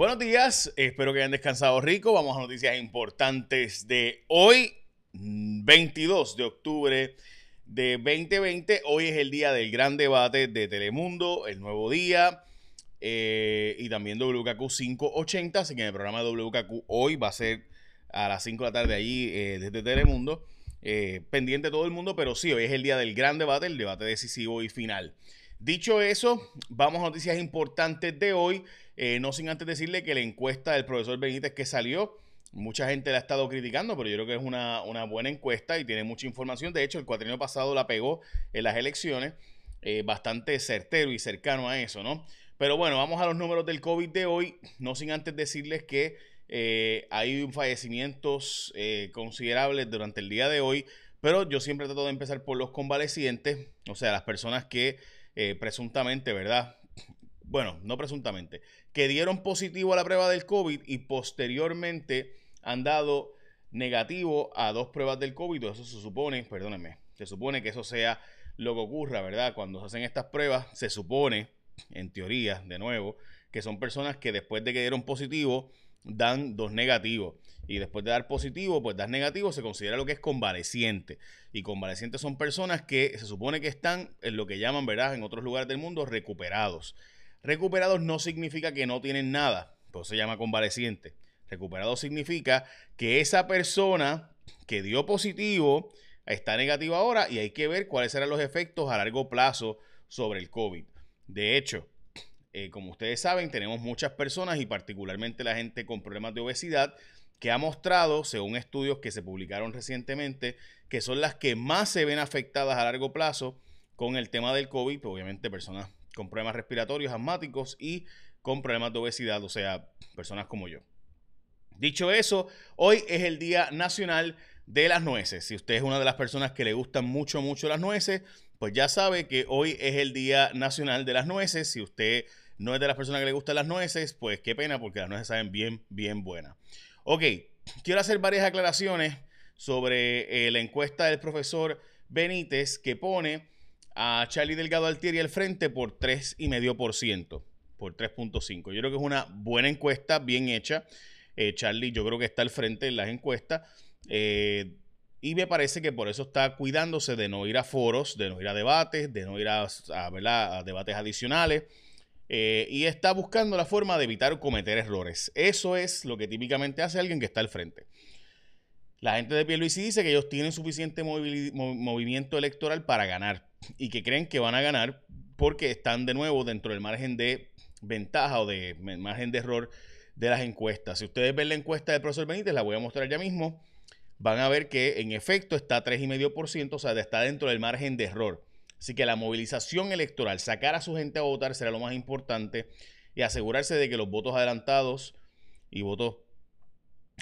Buenos días, espero que hayan descansado rico. Vamos a noticias importantes de hoy, 22 de octubre de 2020. Hoy es el día del gran debate de Telemundo, el nuevo día. Eh, y también WKQ 580, así que en el programa de WKQ hoy va a ser a las 5 de la tarde allí eh, desde Telemundo. Eh, pendiente todo el mundo, pero sí, hoy es el día del gran debate, el debate decisivo y final. Dicho eso, vamos a noticias importantes de hoy. No sin antes decirle que la encuesta del profesor Benítez que salió, mucha gente la ha estado criticando, pero yo creo que es una, una buena encuesta y tiene mucha información. De hecho, el cuatrienio pasado la pegó en las elecciones, bastante certero y cercano a eso, ¿no? Pero bueno, vamos a los números del COVID de hoy, no sin antes decirles que eh, hay fallecimientos eh, considerables durante el día de hoy, pero yo siempre trato de empezar por los convalecientes, o sea, las personas que eh, presuntamente, ¿verdad? Bueno, no presuntamente, que dieron positivo a la prueba del COVID y posteriormente han dado negativo a dos pruebas del COVID, eso se supone, perdónenme, se supone que eso sea lo que ocurra, ¿verdad? Cuando se hacen estas pruebas, se supone en teoría, de nuevo, que son personas que después de que dieron positivo, dan dos negativos. Y después de dar positivo, pues das negativo, se considera lo que es convaleciente. Y convalecientes son personas que se supone que están en lo que llaman, ¿verdad? En otros lugares del mundo, recuperados. Recuperados no significa que no tienen nada, pues se llama convaleciente. Recuperado significa que esa persona que dio positivo está negativa ahora y hay que ver cuáles serán los efectos a largo plazo sobre el COVID. De hecho, eh, como ustedes saben, tenemos muchas personas y particularmente la gente con problemas de obesidad que ha mostrado, según estudios que se publicaron recientemente, que son las que más se ven afectadas a largo plazo con el tema del COVID, obviamente personas con problemas respiratorios, asmáticos y con problemas de obesidad, o sea, personas como yo. Dicho eso, hoy es el Día Nacional de las Nueces. Si usted es una de las personas que le gustan mucho, mucho las nueces, pues ya sabe que hoy es el Día Nacional de las Nueces. Si usted no es de las personas que le gustan las nueces, pues qué pena porque las nueces saben bien, bien buenas. Ok, quiero hacer varias aclaraciones sobre eh, la encuesta del profesor Benítez que pone a Charlie Delgado Altieri al frente por 3,5%, por 3.5. Yo creo que es una buena encuesta, bien hecha. Eh, Charlie yo creo que está al frente en las encuestas. Eh, y me parece que por eso está cuidándose de no ir a foros, de no ir a debates, de no ir a, debates adicionales. Eh, y está buscando la forma de evitar cometer errores. Eso es lo que típicamente hace alguien que está al frente. La gente de Pierluisi dice que ellos tienen suficiente movimiento electoral para ganar y que creen que van a ganar porque están de nuevo dentro del margen de ventaja o de margen de error de las encuestas. Si ustedes ven la encuesta del profesor Benítez, la voy a mostrar ya mismo van a ver que en efecto está 3,5%, o sea, está dentro del margen de error. Así que la movilización electoral, sacar a su gente a votar será lo más importante y asegurarse de que los votos adelantados y votos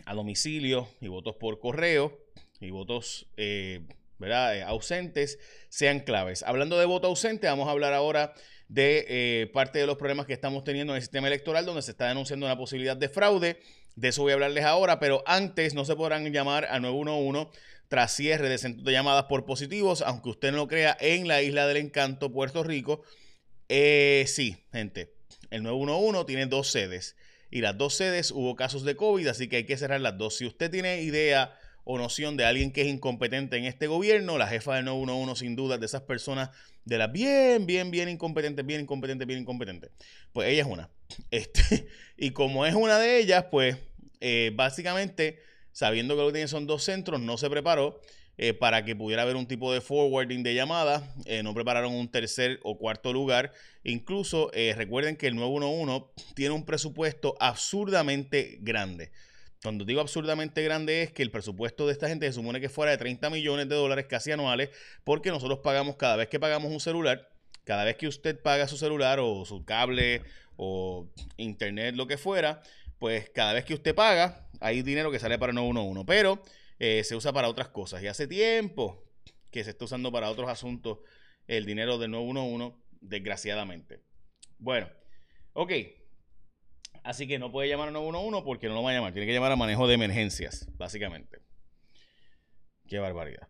a domicilio y votos por correo y votos eh, ¿verdad? Eh, ausentes sean claves. Hablando de voto ausente, vamos a hablar ahora de eh, parte de los problemas que estamos teniendo en el sistema electoral, donde se está denunciando una posibilidad de fraude. De eso voy a hablarles ahora, pero antes no se podrán llamar a 911 tras cierre de centros de llamadas por positivos, aunque usted no lo crea, en la isla del encanto, Puerto Rico. Sí, gente, el 911 tiene dos sedes y las dos sedes hubo casos de COVID, así que hay que cerrar las dos. Si usted tiene idea o noción de alguien que es incompetente en este gobierno, la jefa del 911 sin duda de esas personas de las bien, bien, bien incompetentes, bien incompetentes, bien incompetentes, pues ella es una. Este, y como es una de ellas, pues eh, básicamente, sabiendo que lo que tiene son dos centros, no se preparó eh, para que pudiera haber un tipo de forwarding de llamadas, eh, no prepararon un tercer o cuarto lugar. Incluso recuerden que el 911 tiene un presupuesto absurdamente grande. Cuando digo absurdamente grande es que el presupuesto de esta gente se supone que fuera de 30 millones de dólares casi anuales, porque nosotros pagamos cada vez que pagamos un celular, cada vez que usted paga su celular o su cable o internet, lo que fuera, pues cada vez que usted paga, hay dinero que sale para 911, pero eh, se usa para otras cosas. Y hace tiempo que se está usando para otros asuntos el dinero del 911, desgraciadamente. Bueno, ok. Así que no puede llamar a 911 porque no lo va a llamar. Tiene que llamar a manejo de emergencias, básicamente. Qué barbaridad.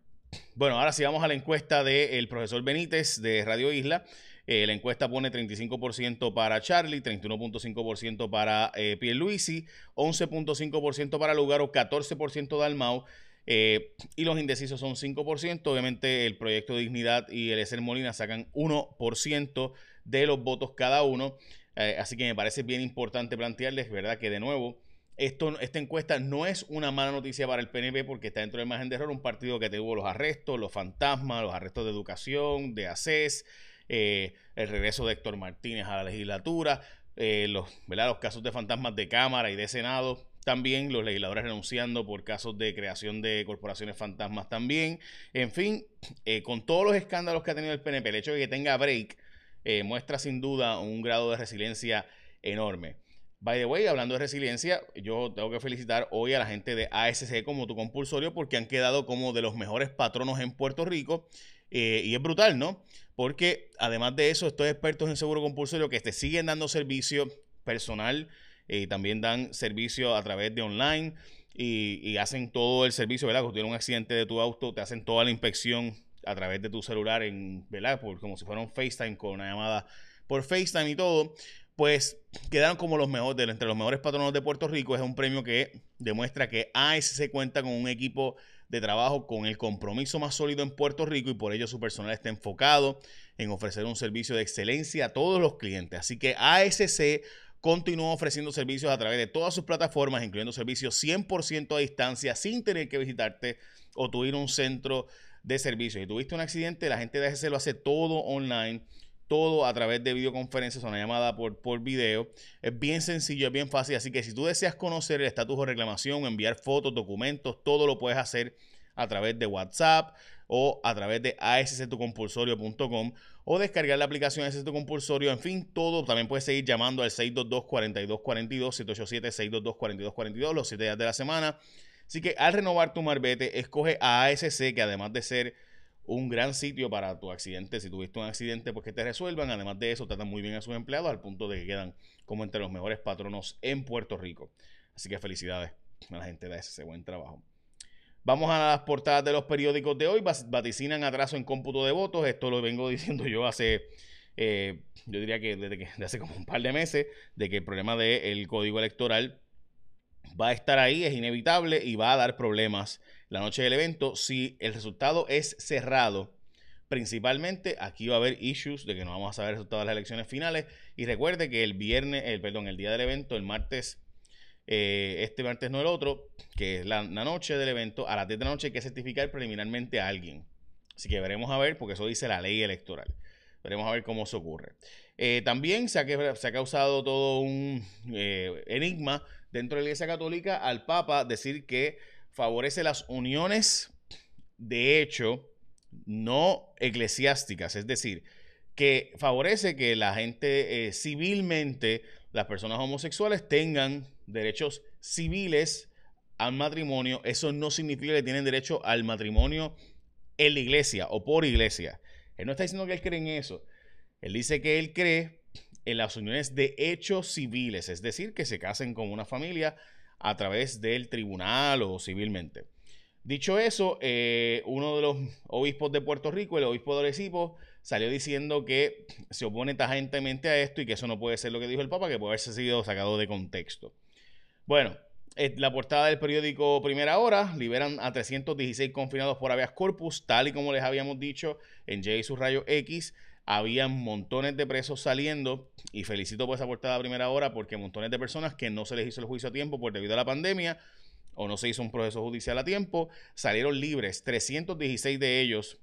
Bueno, ahora sí vamos a la encuesta del profesor Benítez de Radio Isla. Eh, la encuesta pone 35% para Charlie, 31.5% para eh, Pierluisi, 11.5% para Lugaro, 14% Dalmau. Eh, y los indecisos son 5%. Obviamente el proyecto Dignidad y el Eser Molina sacan 1% de los votos cada uno. Eh, así que me parece bien importante plantearles, ¿verdad? Que de nuevo, esta encuesta no es una mala noticia para el PNP porque está dentro del margen de error, un partido que tuvo los arrestos, los fantasmas, los arrestos de educación, de ACES, eh, el regreso de Héctor Martínez a la legislatura, eh, los, los casos de fantasmas de Cámara y de Senado, también los legisladores renunciando por casos de creación de corporaciones fantasmas también. En fin, eh, con todos los escándalos que ha tenido el PNP, el hecho de que tenga break muestra sin duda un grado de resiliencia enorme. By the way, hablando de resiliencia, yo tengo que felicitar hoy a la gente de ASC como tu compulsorio porque han quedado como de los mejores patronos en Puerto Rico eh, y es brutal, ¿no? Porque además de eso, estos expertos en seguro compulsorio que te siguen dando servicio personal y eh, también dan servicio a través de online y, hacen todo el servicio, ¿verdad? Cuando tienes un accidente de tu auto, te hacen toda la inspección a través de tu celular, en, ¿verdad? Por, como si fuera un FaceTime con una llamada por FaceTime y todo. Pues quedaron como los mejores, entre los mejores patronos de Puerto Rico. Es un premio que demuestra que ASC cuenta con un equipo de trabajo con el compromiso más sólido en Puerto Rico y por ello su personal está enfocado en ofrecer un servicio de excelencia a todos los clientes. Así que ASC continúa ofreciendo servicios a través de todas sus plataformas, incluyendo servicios 100% a distancia, sin tener que visitarte o tu ir a un centro de servicio. Si tuviste un accidente, la gente de ASC lo hace todo online todo a través de videoconferencias, una llamada por, por video. Es bien sencillo, es bien fácil. Así que si tú deseas conocer el estatus de reclamación, enviar fotos, documentos, todo lo puedes hacer a través de WhatsApp o a través de asctucompulsorio.com o descargar la aplicación ASC Tu. En fin, todo. También puedes seguir llamando al 622-4242, 787-622-4242, los 7 días de la semana. Así que al renovar tu marbete, escoge a ASC, que además de ser un gran sitio para tu accidente. Si tuviste un accidente, pues que te resuelvan. Además de eso, tratan muy bien a sus empleados al punto de que quedan como entre los mejores patronos en Puerto Rico. Así que felicidades a la gente de ese buen trabajo. Vamos a las portadas de los periódicos de hoy. Vaticinan atraso en cómputo de votos. Esto lo vengo diciendo yo hace, eh, yo diría que desde, que hace como un par de meses, de que el problema del código electoral va a estar ahí, es inevitable y va a dar problemas la noche del evento. Si el resultado es cerrado, principalmente aquí va a haber issues de que no vamos a saber resultados de las elecciones finales. Y recuerde que el viernes, el, perdón, el día del evento, el martes, eh, este martes no el otro, que es la, noche del evento, a las 10 de la noche hay que certificar preliminarmente a alguien. Así que veremos a ver, porque eso dice la ley electoral. Veremos a ver cómo se ocurre. Eh, también se ha, causado todo un eh, enigma dentro de la Iglesia Católica al Papa decir que favorece las uniones de hecho no eclesiásticas, es decir, que favorece que la gente eh, civilmente, las personas homosexuales tengan derechos civiles al matrimonio. Eso no significa que tienen derecho al matrimonio en la iglesia o por iglesia. Él no está diciendo que él cree en eso. Él dice que él cree en las uniones de hechos civiles, es decir, que se casen con una familia a través del tribunal o civilmente. Dicho eso, eh, uno de los obispos de Puerto Rico, el obispo de Arecibo, salió diciendo que se opone tajantemente a esto y que eso no puede ser lo que dijo el Papa, que puede haberse sido sacado de contexto. Bueno, la portada del periódico Primera Hora liberan a 316 confinados por habeas corpus, tal y como les habíamos dicho en J su rayo X habían montones de presos saliendo y felicito por esa portada primera hora porque montones de personas que no se les hizo el juicio a tiempo por debido a la pandemia o no se hizo un proceso judicial a tiempo, salieron libres, 316 de ellos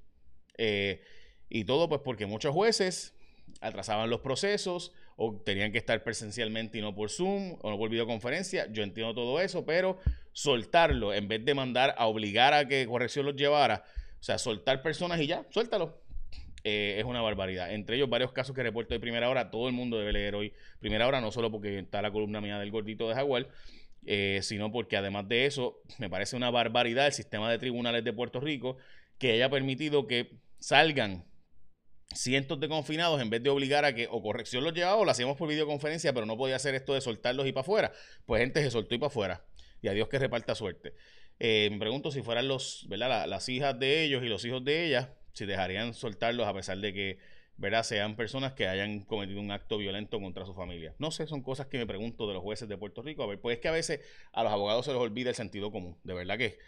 eh, y todo pues porque muchos jueces atrasaban los procesos o tenían que estar presencialmente y no por Zoom o no por videoconferencia. Yo entiendo todo eso, pero soltarlo en vez de mandar a obligar a que corrección los llevara, o sea, soltar personas y ya, suéltalo eh, es una barbaridad. Entre ellos, varios casos que reporto de primera hora. Todo el mundo debe leer hoy primera hora, no solo porque está la columna mía del gordito de Jaguar, eh, sino porque además de eso, me parece una barbaridad el sistema de tribunales de Puerto Rico que haya permitido que salgan cientos de confinados en vez de obligar a que o corrección los llevaba o lo hacíamos por videoconferencia, pero no podía hacer esto de soltarlos y para afuera. Pues gente se soltó y para afuera. Y a Dios que reparta suerte. Eh, me pregunto si fueran los, ¿verdad? las hijas de ellos y los hijos de ellas, si dejarían soltarlos a pesar de que ¿verdad? sean personas que hayan cometido un acto violento contra su familia. No sé, son cosas que me pregunto de los jueces de Puerto Rico. A ver, pues es que a veces a los abogados se les olvida el sentido común. De verdad que,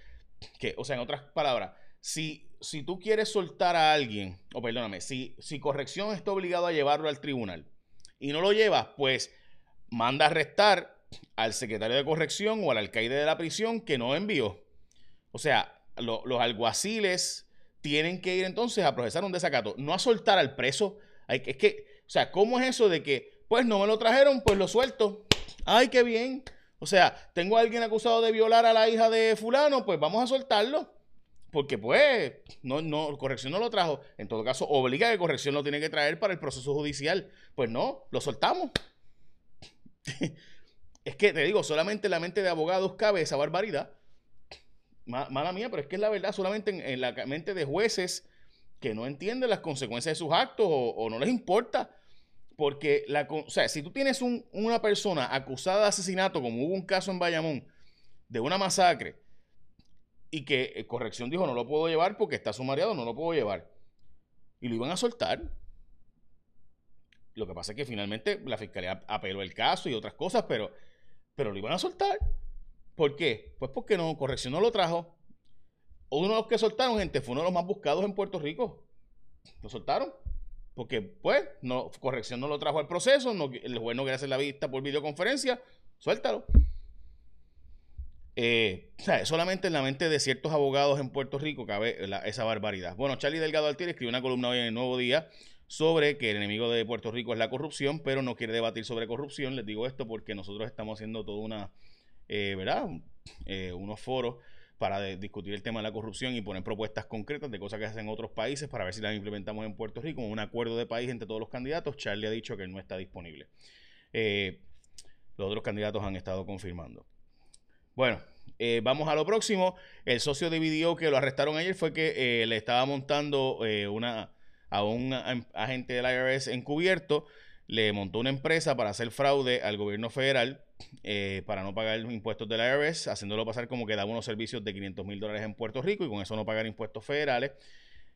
que o sea, en otras palabras, si, si tú quieres soltar a alguien, o perdóname, si, si corrección está obligado a llevarlo al tribunal y no lo llevas, pues manda a arrestar al secretario de corrección o al alcaide de la prisión que no envió. O sea, los alguaciles tienen que ir entonces a procesar un desacato, no a soltar al preso. Hay, es que, o sea, ¿cómo es eso de que, pues no me lo trajeron, pues lo suelto? Ay, qué bien. O sea, tengo a alguien acusado de violar a la hija de fulano, pues vamos a soltarlo. Porque pues, no, no, corrección no lo trajo. En todo caso, obliga que corrección lo tiene que traer para el proceso judicial. Pues no, lo soltamos. es que te digo, solamente la mente de abogados cabe esa barbaridad mala mía, pero es que es la verdad, solamente en, la mente de jueces que no entienden las consecuencias de sus actos o, no les importa. Porque, la, o sea, si tú tienes una persona acusada de asesinato, como hubo un caso en Bayamón, de una masacre, y que eh, corrección dijo, no lo puedo llevar porque está sumariado, no lo puedo llevar. Y lo iban a soltar. Lo que pasa es que finalmente la fiscalía apeló el caso y otras cosas, pero, pero lo iban a soltar. ¿Por qué? Pues porque no, corrección no lo trajo. Uno de los que soltaron, gente, fue uno de los más buscados en Puerto Rico. Lo soltaron. Porque, pues, no, corrección no lo trajo al proceso, no, el juez no quiere hacer la vista por videoconferencia, suéltalo. Eh, o sea, solamente en la mente de ciertos abogados en Puerto Rico cabe esa barbaridad. Bueno, Charlie Delgado Altieri escribió una columna hoy en el Nuevo Día sobre que el enemigo de Puerto Rico es la corrupción, pero no quiere debatir sobre corrupción. Les digo esto porque nosotros estamos haciendo toda una eh, ¿verdad? Eh, unos foros para discutir el tema de la corrupción y poner propuestas concretas de cosas que hacen otros países para ver si las implementamos en Puerto Rico, un acuerdo de país entre todos los candidatos. Charlie ha dicho que no está disponible. Eh, los otros candidatos han estado confirmando. Bueno, vamos a lo próximo. El socio de video que lo arrestaron ayer fue que le estaba montando una, a un agente del IRS encubierto le montó una empresa para hacer fraude al gobierno federal eh, para no pagar los impuestos del IRS, haciéndolo pasar como que daba unos servicios de 500 mil dólares en Puerto Rico y con eso no pagar impuestos federales.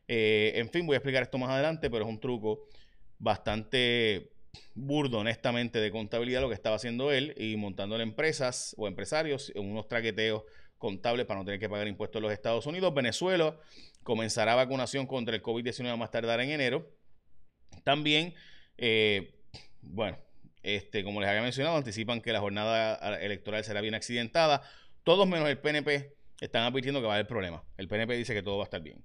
Eh, en fin, voy a explicar esto más adelante, pero es un truco bastante burdo, honestamente, de contabilidad lo que estaba haciendo él y montándole empresas o empresarios en unos traqueteos contables para no tener que pagar impuestos en los Estados Unidos. Venezuela comenzará vacunación contra el COVID-19 más tardar en enero. También eh, bueno, este, como les había mencionado, anticipan que la jornada electoral será bien accidentada. Todos menos el PNP están advirtiendo que va a haber problemas. El PNP dice que todo va a estar bien.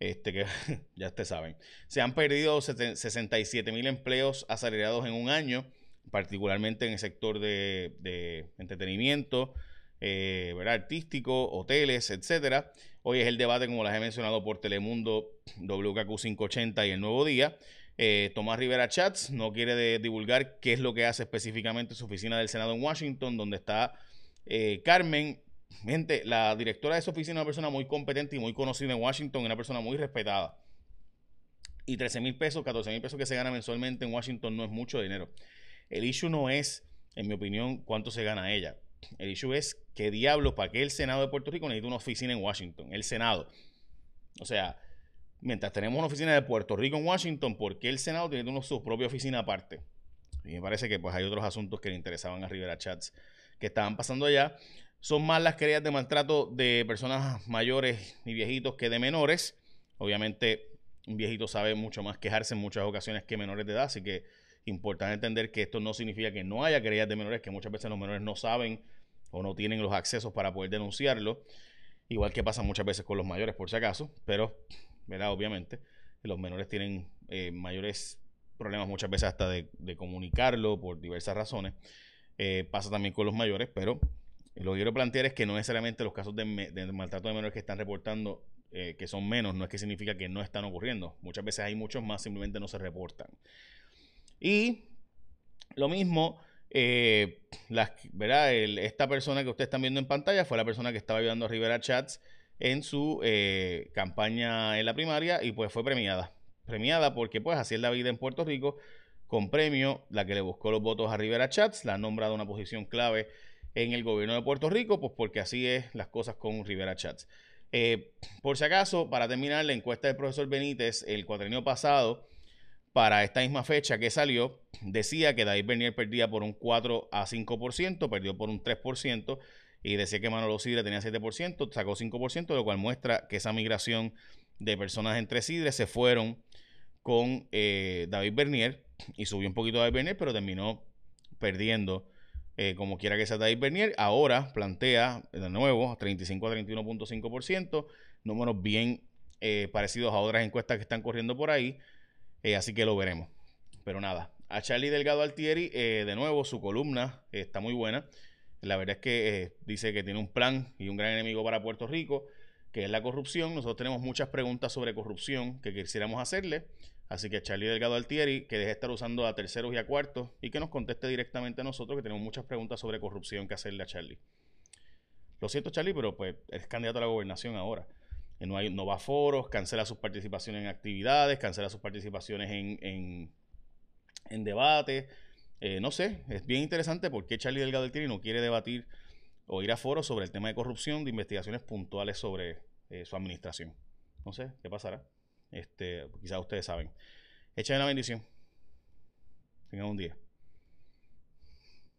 Este, que ya ustedes saben. Se han perdido 67 mil empleos acelerados en un año, particularmente en el sector de, entretenimiento, eh, artístico, hoteles, etcétera. Hoy es el debate, como les he mencionado, por Telemundo, WKQ 580 y el Nuevo Día. Eh, Tomás Rivera Chats no quiere divulgar qué es lo que hace específicamente su oficina del Senado en Washington, donde está eh, Carmen. Gente, la directora de esa oficina es una persona muy competente y muy conocida en Washington, una persona muy respetada. Y 13 mil pesos, 14 mil pesos que se gana mensualmente en Washington no es mucho dinero. El issue no es, en mi opinión, cuánto se gana ella. El issue es qué diablo, para qué el Senado de Puerto Rico necesita una oficina en Washington. El Senado. O sea, mientras tenemos una oficina de Puerto Rico en Washington, ¿por qué el Senado tiene su propia oficina aparte? Y me parece que pues hay otros asuntos que le interesaban a Rivera Chats que estaban pasando allá. Son más las querellas de maltrato de personas mayores y viejitos que de menores. Obviamente, un viejito sabe mucho más quejarse en muchas ocasiones que menores de edad, así que importante entender que esto no significa que no haya querellas de menores, que muchas veces los menores no saben o no tienen los accesos para poder denunciarlo. Igual que pasa muchas veces con los mayores, por si acaso, pero ¿verdad? Obviamente. Los menores tienen eh, mayores problemas muchas veces hasta de, comunicarlo por diversas razones. Eh, pasa también con los mayores, pero lo que quiero plantear es que no necesariamente los casos de, maltrato de menores que están reportando, eh, que son menos, no es que significa que no están ocurriendo. Muchas veces hay muchos más, simplemente no se reportan. Y lo mismo, ¿verdad? esta persona que ustedes están viendo en pantalla fue la persona que estaba ayudando a Rivera Chats en su eh, campaña en la primaria y pues fue premiada. Premiada porque pues así es la vida en Puerto Rico, con premio, la que le buscó los votos a Rivera Chats, la ha nombrado una posición clave en el gobierno de Puerto Rico, pues porque así es las cosas con Rivera Chats. Eh, por si acaso, para terminar, la encuesta del profesor Benítez el cuatrenio pasado para esta misma fecha que salió, decía que David Bernier perdía por un 4 a 5%, perdió por un 3%, y decía que Manolo Sidre tenía 7%, sacó 5%, lo cual muestra que esa migración de personas entre Sidre se fueron con eh, David Bernier y subió un poquito David Bernier, pero terminó perdiendo eh, como quiera que sea David Bernier. Ahora plantea de nuevo 35 a 31.5%, números bien eh, parecidos a otras encuestas que están corriendo por ahí. así que lo veremos. Pero nada, a Charlie Delgado Altieri, de nuevo, su columna está muy buena. La verdad es que eh, dice que tiene un plan y un gran enemigo para Puerto Rico, que es la corrupción. Nosotros tenemos muchas preguntas sobre corrupción que quisiéramos hacerle. Así que Charlie Delgado Altieri, que deje de estar usando a terceros y a cuartos y que nos conteste directamente a nosotros, que tenemos muchas preguntas sobre corrupción que hacerle a Charlie. Lo siento, Charlie, pero pues es candidato a la gobernación ahora. No, hay, no va a foros, cancela sus participaciones en actividades, cancela sus participaciones en, en, en debates. Eh, no sé, es bien interesante porque Charlie Delgado del Tiri no quiere debatir o ir a foros sobre el tema de corrupción, de investigaciones puntuales sobre eh, su administración. No sé qué pasará. Este, quizás ustedes saben. Echen la bendición. Tengan un día.